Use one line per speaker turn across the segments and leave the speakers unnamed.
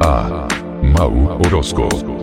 A Mau Orozco.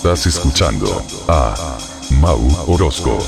Estás escuchando a Mau Orozco.